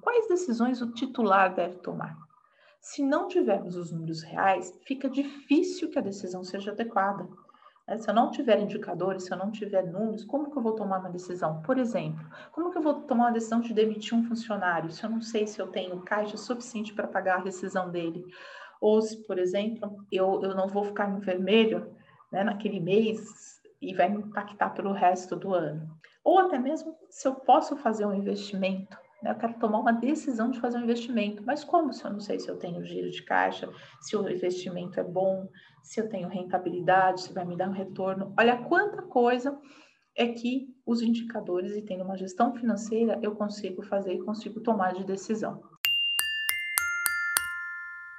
Quais decisões o titular deve tomar? Se não tivermos os números reais, fica difícil que a decisão seja adequada. Né? Se eu não tiver indicadores, se eu não tiver números, como que eu vou tomar uma decisão? Por exemplo, como que eu vou tomar uma decisão de demitir um funcionário se eu não sei se eu tenho caixa suficiente para pagar a rescisão dele? Ou se, por exemplo, eu, eu não vou ficar no vermelho né, naquele mês e vai me impactar pelo resto do ano. Ou até mesmo se eu posso fazer um investimento? Eu quero tomar uma decisão de fazer um investimento, mas como se eu não sei se eu tenho giro de caixa, se o investimento é bom, se eu tenho rentabilidade, se vai me dar um retorno. Olha quanta coisa é que os indicadores e tendo uma gestão financeira eu consigo fazer e consigo tomar de decisão.